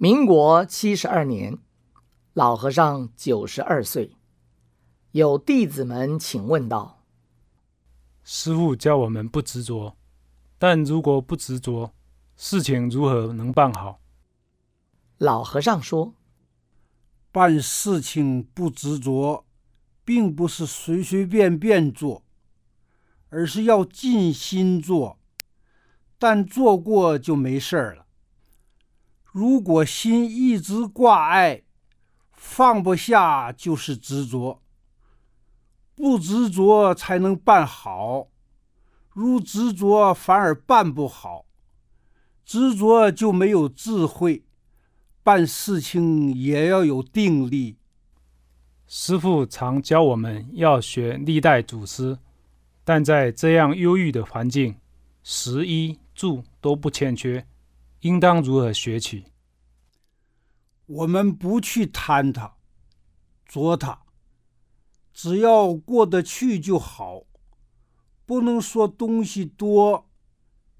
民国七十二年，老和尚九十二岁，有弟子们请问道：“师父教我们不执着，但如果不执着，事情如何能办好？”老和尚说：“办事情不执着，并不是随随便便做，而是要尽心做。但做过就没事儿了。”如果心一直挂碍，放不下就是执着。不执着才能办好，如执着反而办不好。执着就没有智慧，办事情也要有定力。师父常教我们要学历代祖师，但在这样忧郁的环境，食衣住都不欠缺。应当如何学起？我们不去贪它、捉它，只要过得去就好。不能说东西多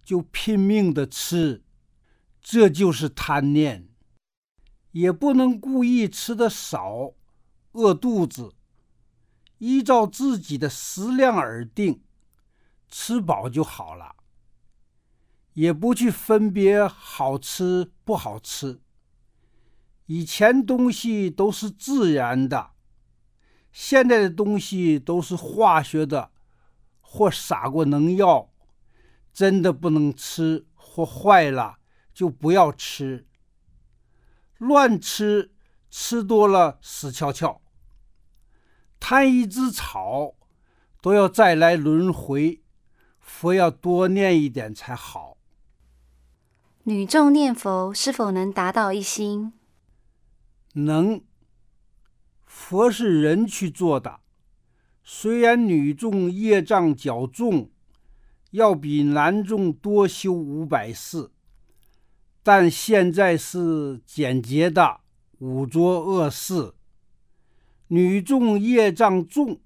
就拼命的吃，这就是贪念；也不能故意吃的少，饿肚子。依照自己的食量而定，吃饱就好了。也不去分别好吃不好吃。以前东西都是自然的，现在的东西都是化学的，或撒过农药，真的不能吃或坏了就不要吃。乱吃吃多了死翘翘。贪一只草，都要再来轮回，佛要多念一点才好。女众念佛是否能达到一心？能。佛是人去做的，虽然女众业障较重，要比男众多修五百世，但现在是简洁的五浊恶世。女众业障重，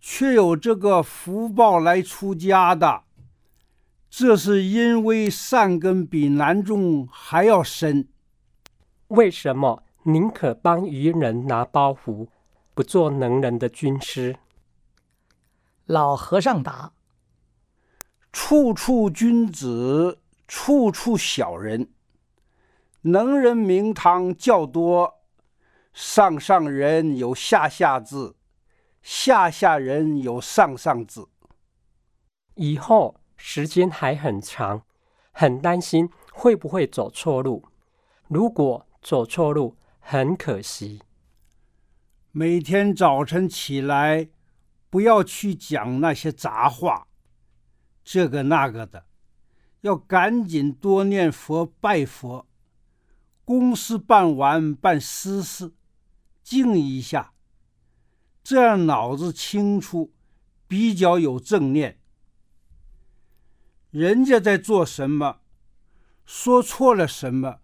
却有这个福报来出家的。这是因为善根比男众还要深。为什么宁可帮愚人拿包袱，不做能人的军师？老和尚答：“处处君子，处处小人。能人名堂较多，上上人有下下字，下下人有上上字。以后。”时间还很长，很担心会不会走错路。如果走错路，很可惜。每天早晨起来，不要去讲那些杂话，这个那个的，要赶紧多念佛拜佛。公事办完，办私事，静一下，这样脑子清楚，比较有正念。人家在做什么，说错了什么，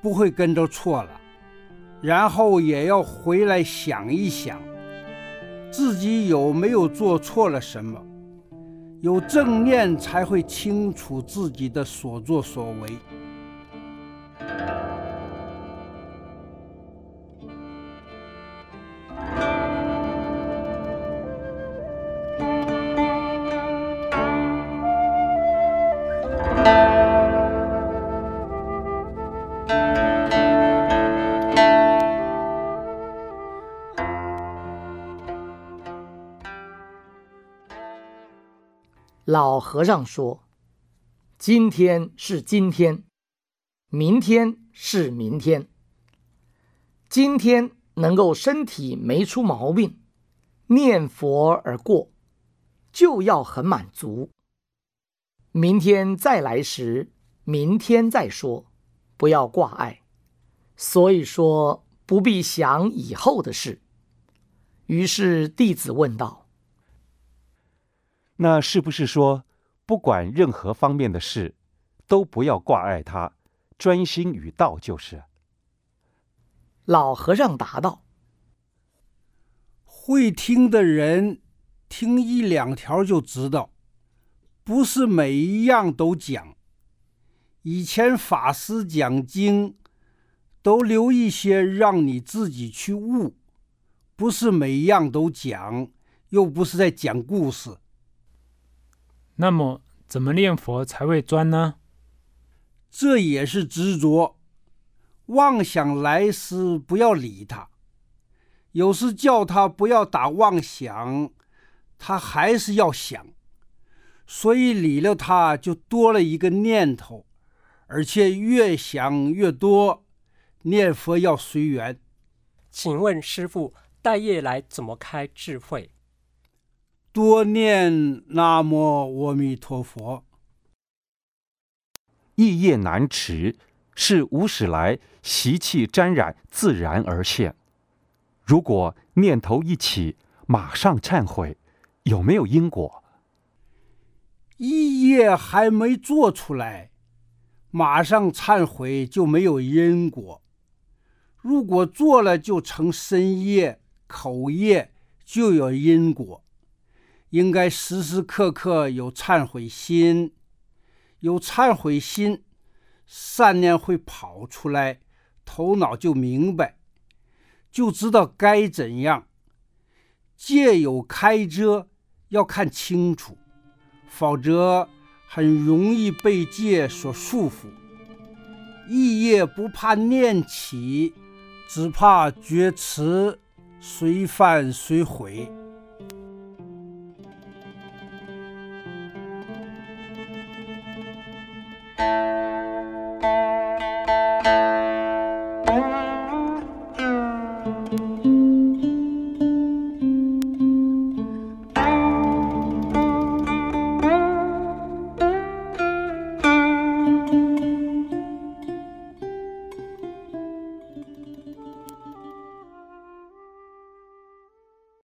不会跟着错了，然后也要回来想一想，自己有没有做错了什么，有正念才会清楚自己的所作所为。老和尚说：“今天是今天，明天是明天。今天能够身体没出毛病，念佛而过，就要很满足。明天再来时，明天再说，不要挂碍。所以说不必想以后的事。”于是弟子问道。那是不是说，不管任何方面的事，都不要挂碍他，专心于道就是？老和尚答道：“会听的人，听一两条就知道，不是每一样都讲。以前法师讲经，都留一些让你自己去悟，不是每一样都讲，又不是在讲故事。那么，怎么念佛才会专呢？这也是执着，妄想来时不要理他。有时叫他不要打妄想，他还是要想，所以理了他就多了一个念头，而且越想越多。念佛要随缘。请问师父，待业来怎么开智慧？多念南无阿弥陀佛。意业难持，是无始来习气沾染，自然而现。如果念头一起，马上忏悔，有没有因果？一业还没做出来，马上忏悔就没有因果。如果做了，就成身业、口业，就有因果。应该时时刻刻有忏悔心。有忏悔心，善念会跑出来，头脑就明白，就知道该怎样。戒有开遮，要看清楚，否则很容易被戒所束缚。一业不怕念起只怕觉迟随犯随悔